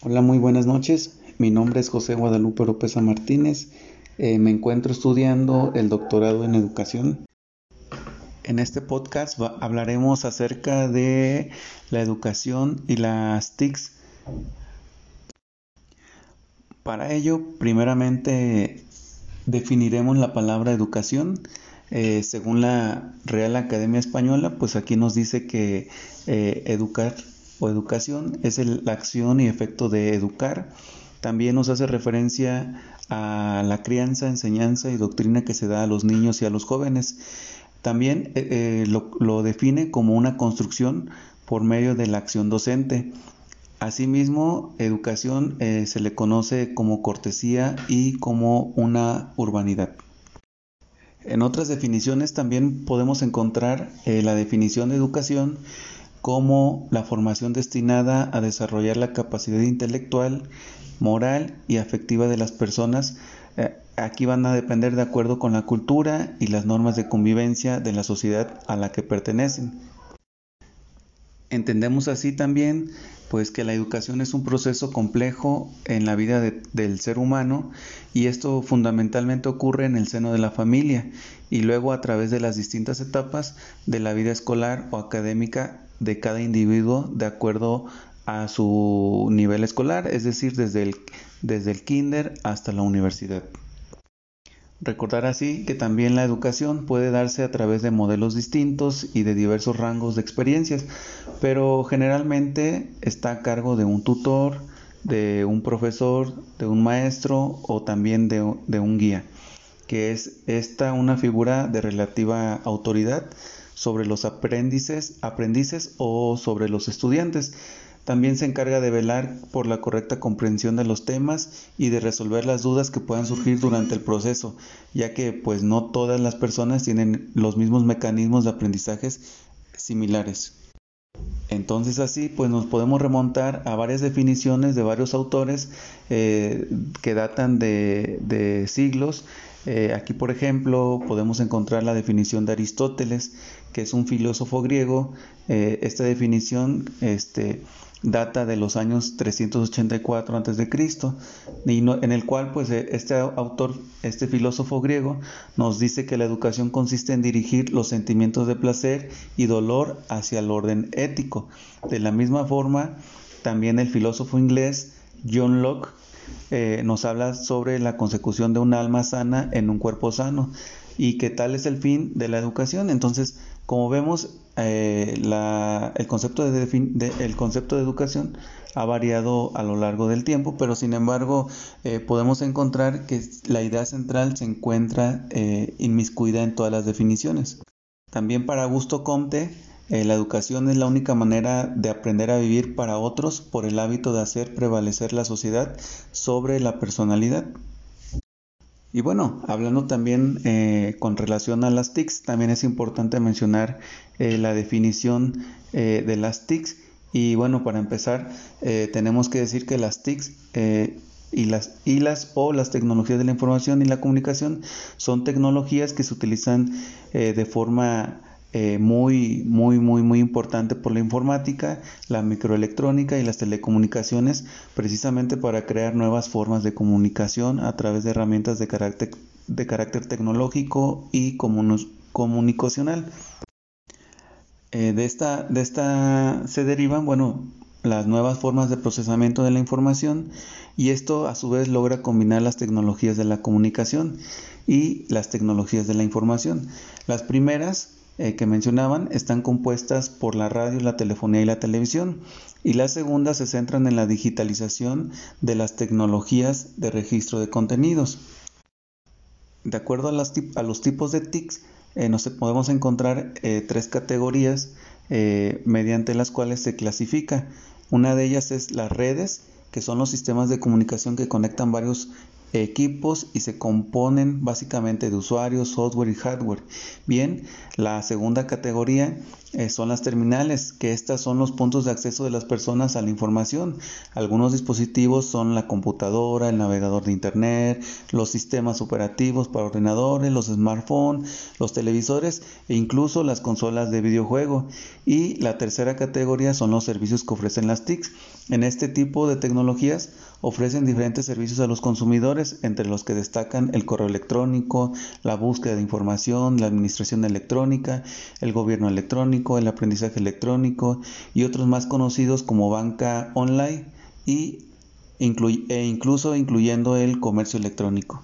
Hola, muy buenas noches. Mi nombre es José Guadalupe Oropesa Martínez. Eh, me encuentro estudiando el doctorado en educación. En este podcast hablaremos acerca de la educación y las TICs. Para ello, primeramente definiremos la palabra educación. Eh, según la Real Academia Española, pues aquí nos dice que eh, educar o educación es la acción y efecto de educar. También nos hace referencia a la crianza, enseñanza y doctrina que se da a los niños y a los jóvenes. También eh, eh, lo, define como una construcción por medio de la acción docente. Asimismo, educación eh, se le conoce como cortesía y como una urbanidad. En otras definiciones también podemos encontrar la definición de educación como la formación destinada a desarrollar la capacidad intelectual, moral y afectiva de las personas. Eh, aquí van a depender de acuerdo con la cultura y las normas de convivencia de la sociedad a la que pertenecen. Entendemos así también pues que la educación es un proceso complejo en la vida del ser humano y esto fundamentalmente ocurre en el seno de la familia y luego a través de las distintas etapas de la vida escolar o académica de cada individuo de acuerdo a su nivel escolar, es decir, desde el, desde el kinder hasta la universidad. Recordar así que también la educación puede darse a través de modelos distintos y de diversos rangos de experiencias, pero generalmente está a cargo de un tutor, de un profesor, de un maestro o también de, de un guía, que es esta una figura de relativa autoridad sobre los aprendices, aprendices o sobre los estudiantes. También se encarga de velar por la correcta comprensión de los temas y de resolver las dudas que puedan surgir durante el proceso, ya que pues no todas las personas tienen los mismos mecanismos de aprendizajes similares. Entonces así pues nos podemos remontar a varias definiciones de varios autores eh, que datan de, siglos eh, aquí, por ejemplo, podemos encontrar la definición de Aristóteles, que es un filósofo griego. Eh, esta definición este, data de los años 384 a.C., en el cual pues, eh, este autor, este filósofo griego, nos dice que la educación consiste en dirigir los sentimientos de placer y dolor hacia el orden ético. De la misma forma, también el filósofo inglés John Locke eh, nos habla sobre la consecución de un alma sana en un cuerpo sano y que tal es el fin de la educación. Entonces, como vemos, eh, el, concepto de, el concepto de educación ha variado a lo largo del tiempo, pero sin embargo eh, podemos encontrar que la idea central se encuentra inmiscuida en todas las definiciones. También para Augusto Comte, eh, la educación es la única manera de aprender a vivir para otros por el hábito de hacer prevalecer la sociedad sobre la personalidad. Y bueno, hablando también eh, con relación a las TICs, también es importante mencionar eh, la definición de las TICs. Y bueno, para empezar, tenemos que decir que las TICs y las, y las o las tecnologías de la información y la comunicación son tecnologías que se utilizan de forma eh, muy, muy, muy, muy importante por la informática, la microelectrónica y las telecomunicaciones, precisamente para crear nuevas formas de comunicación a través de herramientas de carácter, de carácter tecnológico y comunicacional. Eh, de, esta, de esta se derivan, bueno, las nuevas formas de procesamiento de la información y esto a su vez logra combinar las tecnologías de la comunicación y las tecnologías de la información. Las primeras eh, que mencionaban están compuestas por la radio, la telefonía y la televisión, y las segundas se centran en la digitalización de las tecnologías de registro de contenidos. De acuerdo a, los tipos de TICs, eh, nos podemos encontrar eh, tres categorías mediante las cuales se clasifica. Una de ellas es las redes, que son los sistemas de comunicación que conectan varios equipos y se componen básicamente de usuarios, software y hardware. Bien, la segunda categoría eh, son las terminales, que estas son los puntos de acceso de las personas a la información. Algunos dispositivos son la computadora, el navegador de Internet, los sistemas operativos para ordenadores, los smartphones, los televisores e incluso las consolas de videojuego. Y la tercera categoría son los servicios que ofrecen las TICs. En este tipo de tecnologías ofrecen diferentes servicios a los consumidores, entre los que destacan el correo electrónico, la búsqueda de información, la administración electrónica, el gobierno electrónico, el aprendizaje electrónico y otros más conocidos como banca online y e incluso incluyendo el comercio electrónico.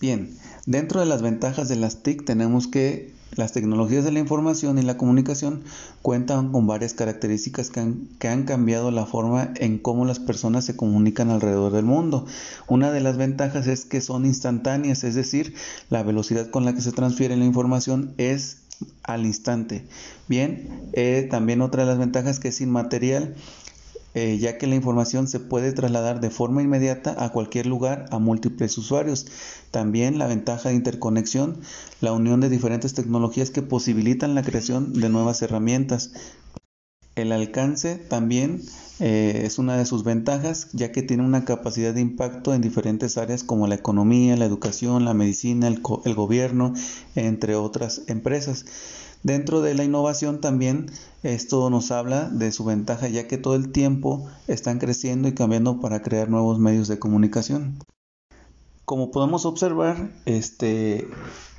Bien, dentro de las ventajas de las TIC tenemos que las tecnologías de la información y la comunicación cuentan con varias características que han, cambiado la forma en cómo las personas se comunican alrededor del mundo. Una de las ventajas es que son instantáneas, es decir, la velocidad con la que se transfiere la información es al instante. Bien, eh, también otra de las ventajas que es inmaterial, eh, ya que la información se puede trasladar de forma inmediata a cualquier lugar a múltiples usuarios. También la ventaja de interconexión, la unión de diferentes tecnologías que posibilitan la creación de nuevas herramientas. El alcance también eh, es una de sus ventajas, ya que tiene una capacidad de impacto en diferentes áreas como la economía, la educación, la medicina, el, gobierno, entre otras empresas. Dentro de la innovación también esto nos habla de su ventaja ya que todo el tiempo están creciendo y cambiando para crear nuevos medios de comunicación. Como podemos observar, este,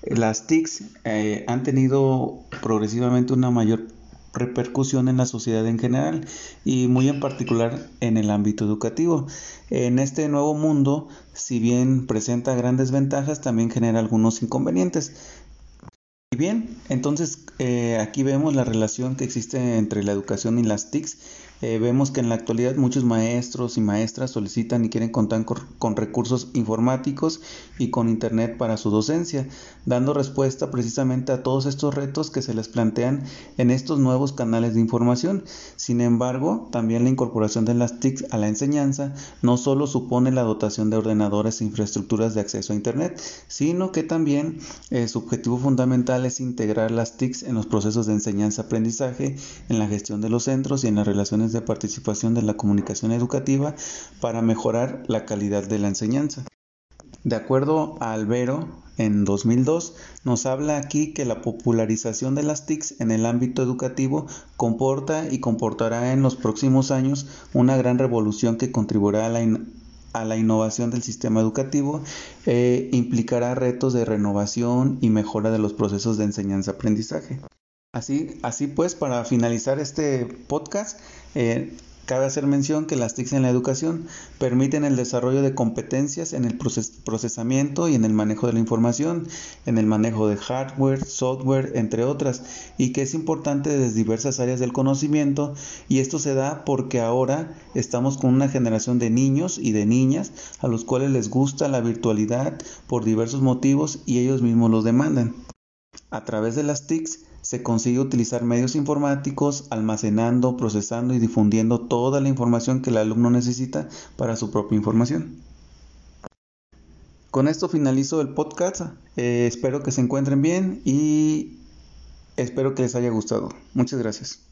las TICs eh, han tenido progresivamente una mayor repercusión en la sociedad en general y muy en particular en el ámbito educativo. En este nuevo mundo, si bien presenta grandes ventajas, también genera algunos inconvenientes. Y bien, entonces eh, aquí vemos la relación que existe entre la educación y las TICs eh, vemos que en la actualidad muchos maestros y maestras solicitan y quieren contar con, recursos informáticos y con Internet para su docencia, dando respuesta precisamente a todos estos retos que se les plantean en estos nuevos canales de información. Sin embargo, también la incorporación de las TIC a la enseñanza no solo supone la dotación de ordenadores e infraestructuras de acceso a Internet, sino que también eh, su objetivo fundamental es integrar las TIC en los procesos de enseñanza-aprendizaje, en la gestión de los centros y en las relaciones de participación de la comunicación educativa para mejorar la calidad de la enseñanza. De acuerdo a Albero, en 2002, nos habla aquí que la popularización de las TICs en el ámbito educativo comporta y comportará en los próximos años una gran revolución que contribuirá a la, a la innovación del sistema educativo e implicará retos de renovación y mejora de los procesos de enseñanza-aprendizaje. Así, así pues, para finalizar este podcast, eh, cabe hacer mención que las TICs en la educación permiten el desarrollo de competencias en el procesamiento y en el manejo de la información, en el manejo de hardware, software, entre otras, y que es importante desde diversas áreas del conocimiento, y esto se da porque ahora estamos con una generación de niños y de niñas a los cuales les gusta la virtualidad por diversos motivos y ellos mismos los demandan. A través de las TICs se consigue utilizar medios informáticos almacenando, procesando y difundiendo toda la información que el alumno necesita para su propia información. Con esto finalizo el podcast. Eh, espero que se encuentren bien y espero que les haya gustado. Muchas gracias.